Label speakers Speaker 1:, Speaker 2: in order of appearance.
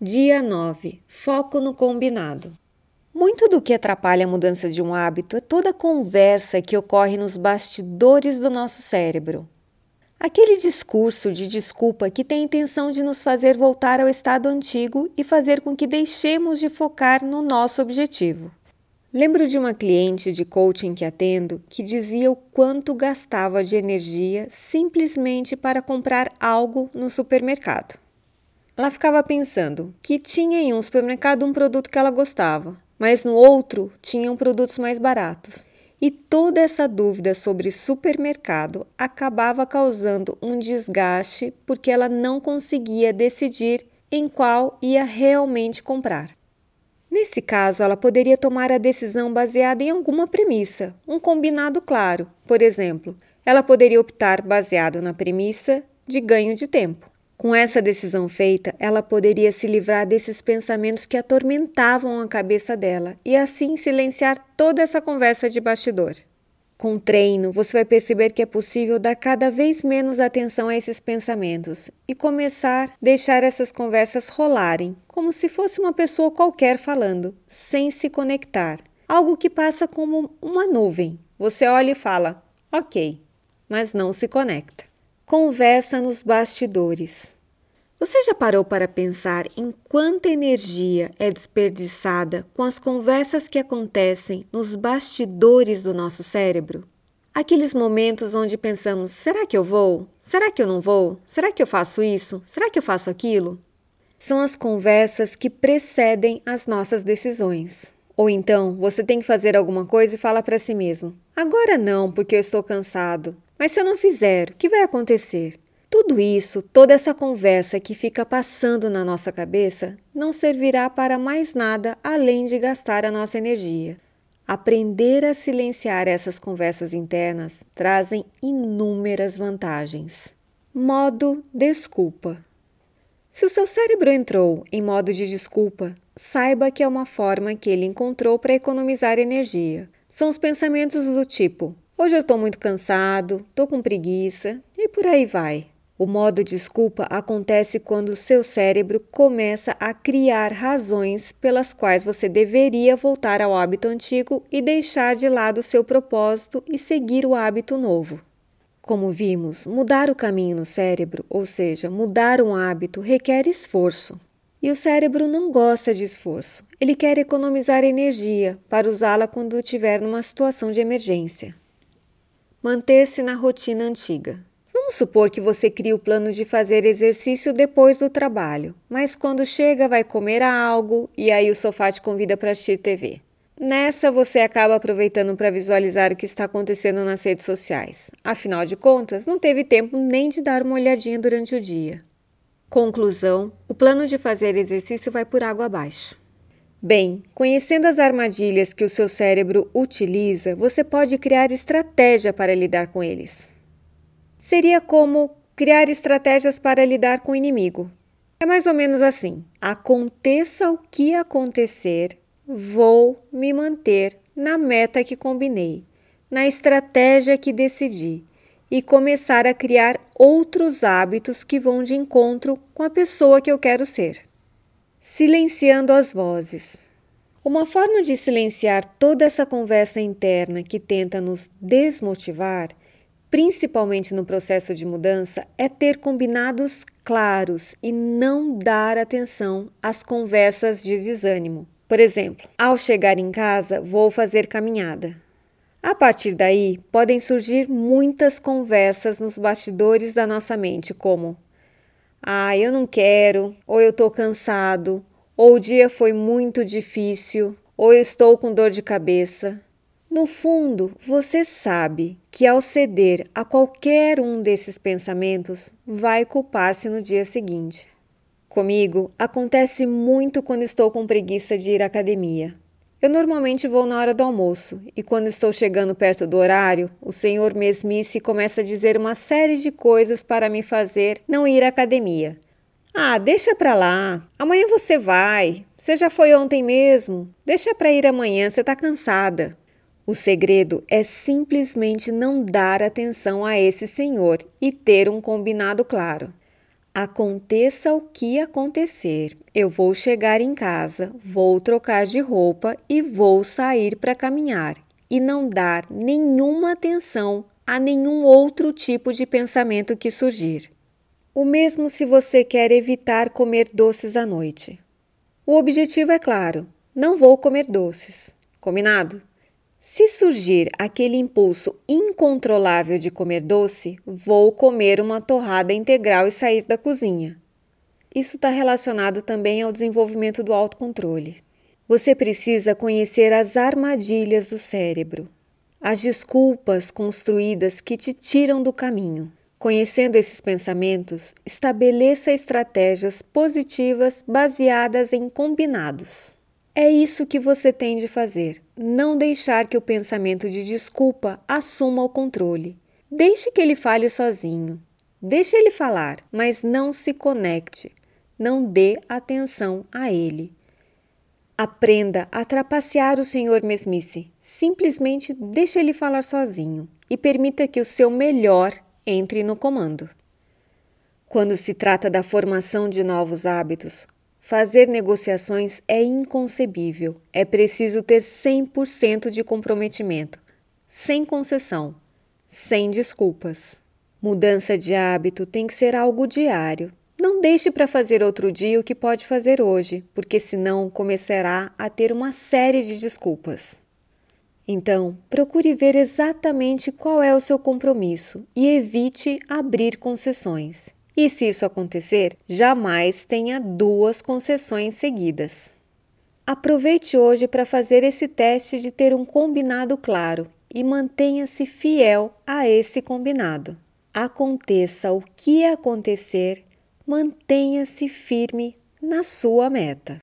Speaker 1: Dia 9 Foco no combinado. Muito do que atrapalha a mudança de um hábito é toda a conversa que ocorre nos bastidores do nosso cérebro. Aquele discurso de desculpa que tem a intenção de nos fazer voltar ao estado antigo e fazer com que deixemos de focar no nosso objetivo. Lembro de uma cliente de coaching que atendo que dizia o quanto gastava de energia simplesmente para comprar algo no supermercado. Ela ficava pensando que tinha em um supermercado um produto que ela gostava, mas no outro tinham produtos mais baratos. E toda essa dúvida sobre supermercado acabava causando um desgaste porque ela não conseguia decidir em qual ia realmente comprar. Nesse caso, ela poderia tomar a decisão baseada em alguma premissa, um combinado claro. Por exemplo, ela poderia optar baseado na premissa de ganho de tempo. Com essa decisão feita, ela poderia se livrar desses pensamentos que atormentavam a cabeça dela e assim silenciar toda essa conversa de bastidor. Com treino, você vai perceber que é possível dar cada vez menos atenção a esses pensamentos e começar a deixar essas conversas rolarem, como se fosse uma pessoa qualquer falando, sem se conectar. Algo que passa como uma nuvem. Você olha e fala, ok, mas não se conecta. Conversa nos bastidores. Você já parou para pensar em quanta energia é desperdiçada com as conversas que acontecem nos bastidores do nosso cérebro? Aqueles momentos onde pensamos: será que eu vou? Será que eu não vou? Será que eu faço isso? Será que eu faço aquilo? São as conversas que precedem as nossas decisões. Ou então você tem que fazer alguma coisa e fala para si mesmo: agora não, porque eu estou cansado. Mas se eu não fizer, o que vai acontecer? Tudo isso, toda essa conversa que fica passando na nossa cabeça, não servirá para mais nada além de gastar a nossa energia. Aprender a silenciar essas conversas internas trazem inúmeras vantagens. Modo desculpa. Se o seu cérebro entrou em modo de desculpa, saiba que é uma forma que ele encontrou para economizar energia. São os pensamentos do tipo: Hoje eu estou muito cansado, estou com preguiça e por aí vai. O modo desculpa acontece quando o seu cérebro começa a criar razões pelas quais você deveria voltar ao hábito antigo e deixar de lado o seu propósito e seguir o hábito novo. Como vimos, mudar o caminho no cérebro, ou seja, mudar um hábito, requer esforço. E o cérebro não gosta de esforço. Ele quer economizar energia para usá-la quando estiver numa situação de emergência. Manter-se na rotina antiga. Vamos supor que você cria o plano de fazer exercício depois do trabalho, mas quando chega vai comer algo e aí o sofá te convida para assistir TV. Nessa, você acaba aproveitando para visualizar o que está acontecendo nas redes sociais. Afinal de contas, não teve tempo nem de dar uma olhadinha durante o dia. Conclusão: o plano de fazer exercício vai por água abaixo. Bem, conhecendo as armadilhas que o seu cérebro utiliza, você pode criar estratégia para lidar com eles. Seria como criar estratégias para lidar com o inimigo. É mais ou menos assim: aconteça o que acontecer, vou me manter na meta que combinei, na estratégia que decidi e começar a criar outros hábitos que vão de encontro com a pessoa que eu quero ser. Silenciando as vozes. Uma forma de silenciar toda essa conversa interna que tenta nos desmotivar, principalmente no processo de mudança, é ter combinados claros e não dar atenção às conversas de desânimo. Por exemplo, ao chegar em casa, vou fazer caminhada. A partir daí, podem surgir muitas conversas nos bastidores da nossa mente, como: ah, eu não quero, ou eu estou cansado, ou o dia foi muito difícil, ou eu estou com dor de cabeça. No fundo, você sabe que ao ceder a qualquer um desses pensamentos, vai culpar-se no dia seguinte. Comigo, acontece muito quando estou com preguiça de ir à academia. Eu normalmente vou na hora do almoço e quando estou chegando perto do horário, o senhor mesmice começa a dizer uma série de coisas para me fazer não ir à academia. Ah, deixa para lá. Amanhã você vai. Você já foi ontem mesmo. Deixa para ir amanhã, você está cansada. O segredo é simplesmente não dar atenção a esse senhor e ter um combinado claro. Aconteça o que acontecer, eu vou chegar em casa, vou trocar de roupa e vou sair para caminhar e não dar nenhuma atenção a nenhum outro tipo de pensamento que surgir. O mesmo se você quer evitar comer doces à noite. O objetivo é claro: não vou comer doces. Combinado? Se surgir aquele impulso incontrolável de comer doce, vou comer uma torrada integral e sair da cozinha. Isso está relacionado também ao desenvolvimento do autocontrole. Você precisa conhecer as armadilhas do cérebro, as desculpas construídas que te tiram do caminho. Conhecendo esses pensamentos, estabeleça estratégias positivas baseadas em combinados. É isso que você tem de fazer. Não deixar que o pensamento de desculpa assuma o controle. Deixe que ele fale sozinho. Deixe ele falar, mas não se conecte. Não dê atenção a ele. Aprenda a trapacear o Senhor mesmice. Simplesmente deixe ele falar sozinho e permita que o seu melhor entre no comando. Quando se trata da formação de novos hábitos, Fazer negociações é inconcebível. É preciso ter 100% de comprometimento, sem concessão, sem desculpas. Mudança de hábito tem que ser algo diário. Não deixe para fazer outro dia o que pode fazer hoje, porque senão começará a ter uma série de desculpas. Então, procure ver exatamente qual é o seu compromisso e evite abrir concessões. E se isso acontecer, jamais tenha duas concessões seguidas. Aproveite hoje para fazer esse teste de ter um combinado claro e mantenha-se fiel a esse combinado. Aconteça o que acontecer, mantenha-se firme na sua meta.